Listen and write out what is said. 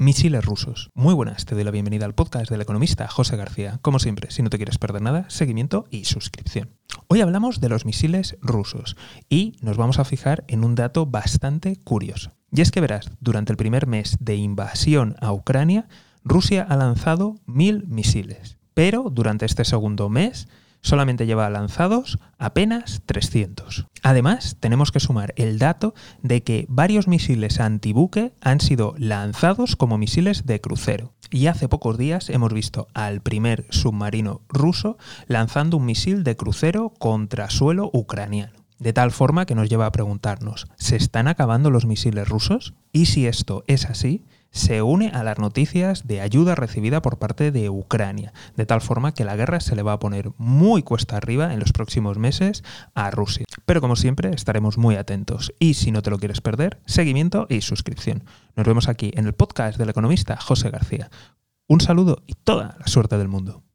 Misiles rusos. Muy buenas, te doy la bienvenida al podcast del economista José García. Como siempre, si no te quieres perder nada, seguimiento y suscripción. Hoy hablamos de los misiles rusos y nos vamos a fijar en un dato bastante curioso. Y es que verás, durante el primer mes de invasión a Ucrania, Rusia ha lanzado mil misiles. Pero durante este segundo mes solamente lleva lanzados apenas 300. Además, tenemos que sumar el dato de que varios misiles antibuque han sido lanzados como misiles de crucero. Y hace pocos días hemos visto al primer submarino ruso lanzando un misil de crucero contra suelo ucraniano. De tal forma que nos lleva a preguntarnos, ¿se están acabando los misiles rusos? Y si esto es así, se une a las noticias de ayuda recibida por parte de Ucrania, de tal forma que la guerra se le va a poner muy cuesta arriba en los próximos meses a Rusia. Pero como siempre estaremos muy atentos y si no te lo quieres perder, seguimiento y suscripción. Nos vemos aquí en el podcast del economista José García. Un saludo y toda la suerte del mundo.